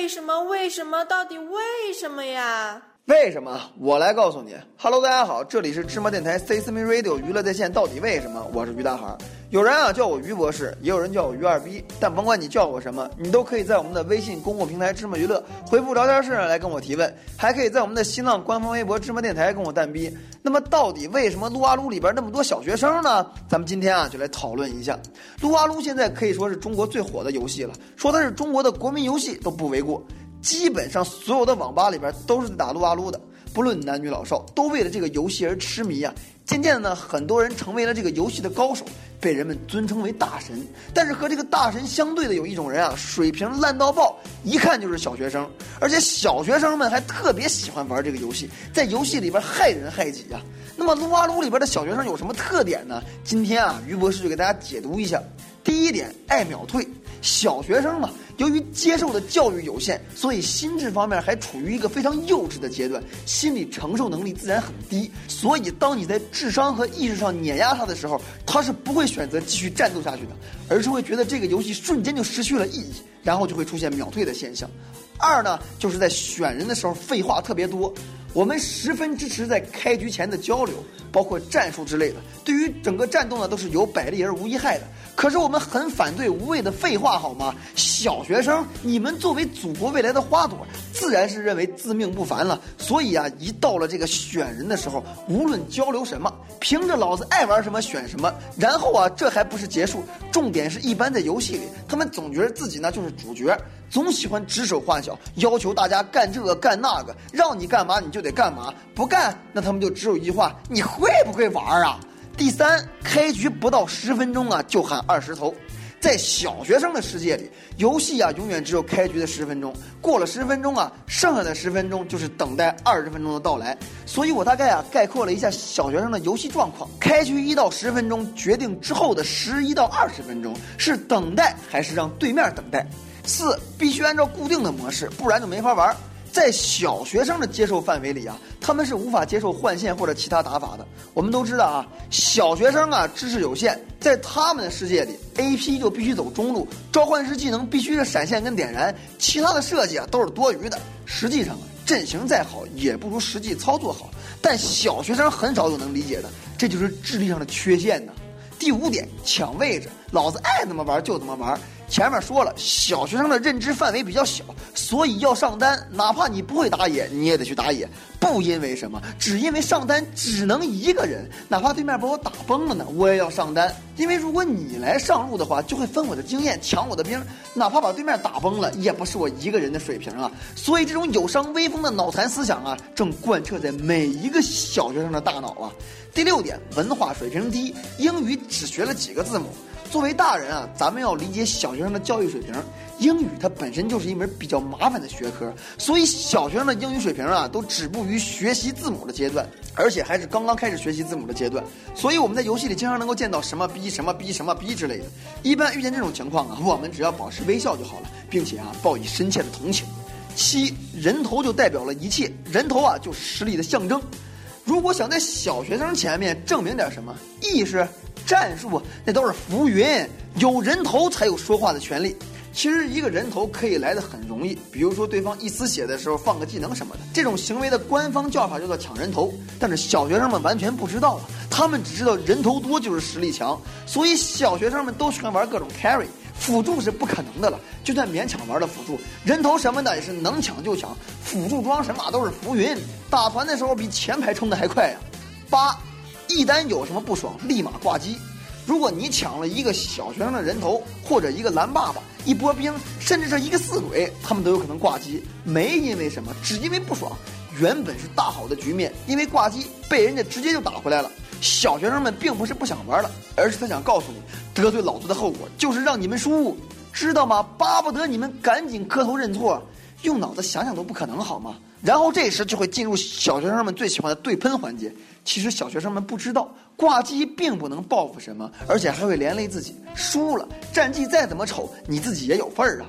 为什么？为什么？到底为什么呀？为什么？我来告诉你。Hello，大家好，这里是芝麻电台 C C M Radio 娱乐在线。到底为什么？我是于大海。有人啊叫我于博士，也有人叫我于二逼。但甭管你叫我什么，你都可以在我们的微信公共平台芝麻娱乐回复聊天室来跟我提问，还可以在我们的新浪官方微博芝麻电台跟我蛋逼。那么到底为什么撸啊撸里边那么多小学生呢？咱们今天啊就来讨论一下。撸啊撸现在可以说是中国最火的游戏了，说它是中国的国民游戏都不为过。基本上所有的网吧里边都是打撸啊撸的，不论男女老少，都为了这个游戏而痴迷啊。渐渐的呢，很多人成为了这个游戏的高手，被人们尊称为大神。但是和这个大神相对的有一种人啊，水平烂到爆，一看就是小学生。而且小学生们还特别喜欢玩这个游戏，在游戏里边害人害己啊。那么撸啊撸里边的小学生有什么特点呢？今天啊，于博士就给大家解读一下。第一点，爱秒退。小学生嘛，由于接受的教育有限，所以心智方面还处于一个非常幼稚的阶段，心理承受能力自然很低。所以，当你在智商和意识上碾压他的时候，他是不会选择继续战斗下去的，而是会觉得这个游戏瞬间就失去了意义，然后就会出现秒退的现象。二呢，就是在选人的时候废话特别多。我们十分支持在开局前的交流，包括战术之类的，对于整个战斗呢都是有百利而无一害的。可是我们很反对无谓的废话，好吗？小学生，你们作为祖国未来的花朵，自然是认为自命不凡了。所以啊，一到了这个选人的时候，无论交流什么，凭着老子爱玩什么选什么。然后啊，这还不是结束，重点是一般在游戏里，他们总觉得自己呢就是主角，总喜欢指手画脚，要求大家干这个干那个，让你干嘛你就得干嘛，不干那他们就只有一句话：你会不会玩啊？第三，开局不到十分钟啊，就喊二十头。在小学生的世界里，游戏啊，永远只有开局的十分钟。过了十分钟啊，剩下的十分钟就是等待二十分钟的到来。所以我大概啊，概括了一下小学生的游戏状况：开局一到十分钟，决定之后的十一到二十分钟是等待还是让对面等待。四，必须按照固定的模式，不然就没法玩。在小学生的接受范围里啊，他们是无法接受换线或者其他打法的。我们都知道啊，小学生啊知识有限，在他们的世界里，A P 就必须走中路，召唤师技能必须是闪现跟点燃，其他的设计啊都是多余的。实际上啊，阵型再好也不如实际操作好。但小学生很少有能理解的，这就是智力上的缺陷呢。第五点，抢位置，老子爱怎么玩就怎么玩。前面说了，小学生的认知范围比较小，所以要上单，哪怕你不会打野，你也得去打野。不因为什么，只因为上单只能一个人，哪怕对面把我打崩了呢，我也要上单。因为如果你来上路的话，就会分我的经验，抢我的兵，哪怕把对面打崩了，也不是我一个人的水平啊。所以这种有伤威风的脑残思想啊，正贯彻在每一个小学生的大脑啊。第六点，文化水平低，英语只学了几个字母。作为大人啊，咱们要理解小学生的教育水平。英语它本身就是一门比较麻烦的学科，所以小学生的英语水平啊，都止步于学习字母的阶段，而且还是刚刚开始学习字母的阶段。所以我们在游戏里经常能够见到什么逼什么逼什么逼之类的。一般遇见这种情况啊，我们只要保持微笑就好了，并且啊，报以深切的同情。七人头就代表了一切，人头啊就是实力的象征。如果想在小学生前面证明点什么意识。战术那都是浮云，有人头才有说话的权利。其实一个人头可以来的很容易，比如说对方一丝血的时候放个技能什么的，这种行为的官方叫法叫做抢人头。但是小学生们完全不知道啊，他们只知道人头多就是实力强，所以小学生们都喜欢玩各种 carry，辅助是不可能的了。就算勉强玩的辅助，人头什么的也是能抢就抢，辅助装神马都是浮云，打团的时候比前排冲的还快呀。八。一旦有什么不爽，立马挂机。如果你抢了一个小学生的人头，或者一个蓝爸爸，一波兵，甚至是一个四鬼，他们都有可能挂机。没因为什么，只因为不爽。原本是大好的局面，因为挂机被人家直接就打回来了。小学生们并不是不想玩了，而是他想告诉你，得罪老子的后果就是让你们输，知道吗？巴不得你们赶紧磕头认错，用脑子想想都不可能，好吗？然后这时就会进入小学生们最喜欢的对喷环节。其实小学生们不知道，挂机并不能报复什么，而且还会连累自己。输了，战绩再怎么丑，你自己也有份儿啊。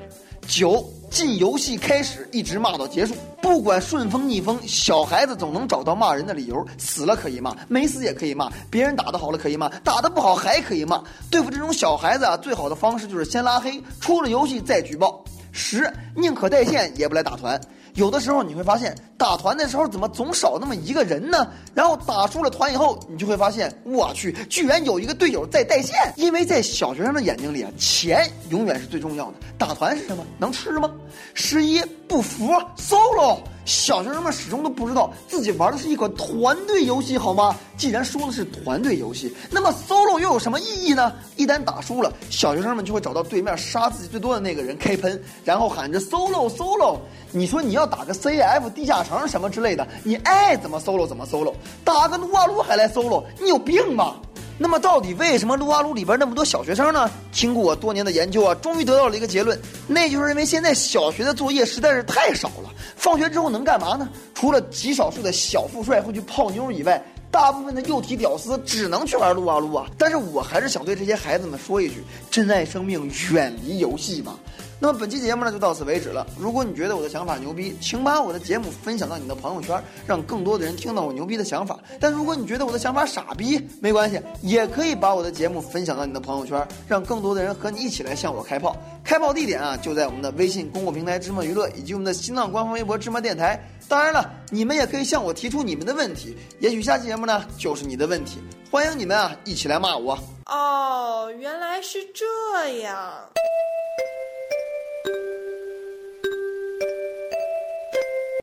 九进游戏开始，一直骂到结束，不管顺风逆风，小孩子总能找到骂人的理由。死了可以骂，没死也可以骂。别人打得好了可以骂，打得不好还可以骂。对付这种小孩子啊，最好的方式就是先拉黑，出了游戏再举报。十宁可带线也不来打团。有的时候你会发现，打团的时候怎么总少那么一个人呢？然后打输了团以后，你就会发现，我去，居然有一个队友在带线。因为在小学生的眼睛里啊，钱永远是最重要的。打团是什么？能吃吗？十一不服 solo。小学生们始终都不知道自己玩的是一款团队游戏，好吗？既然说的是团队游戏，那么 solo 又有什么意义呢？一旦打输了，小学生们就会找到对面杀自己最多的那个人开喷，然后喊着 solo solo。你说你要打个 CF 地下城什么之类的，你爱怎么 solo 怎么 solo，打个撸啊撸还来 solo，你有病吧？那么到底为什么撸啊撸里边那么多小学生呢？经过我多年的研究啊，终于得到了一个结论，那就是因为现在小学的作业实在是太少了，放学之后能干嘛呢？除了极少数的小富帅会去泡妞以外，大部分的幼体屌丝只能去玩撸啊撸啊。但是我还是想对这些孩子们说一句：珍爱生命，远离游戏吧。那么本期节目呢就到此为止了。如果你觉得我的想法牛逼，请把我的节目分享到你的朋友圈，让更多的人听到我牛逼的想法。但如果你觉得我的想法傻逼，没关系，也可以把我的节目分享到你的朋友圈，让更多的人和你一起来向我开炮。开炮地点啊就在我们的微信公共平台芝麻娱乐以及我们的新浪官方微博芝麻电台。当然了，你们也可以向我提出你们的问题，也许下期节目呢就是你的问题。欢迎你们啊一起来骂我。哦，原来是这样。Thank you.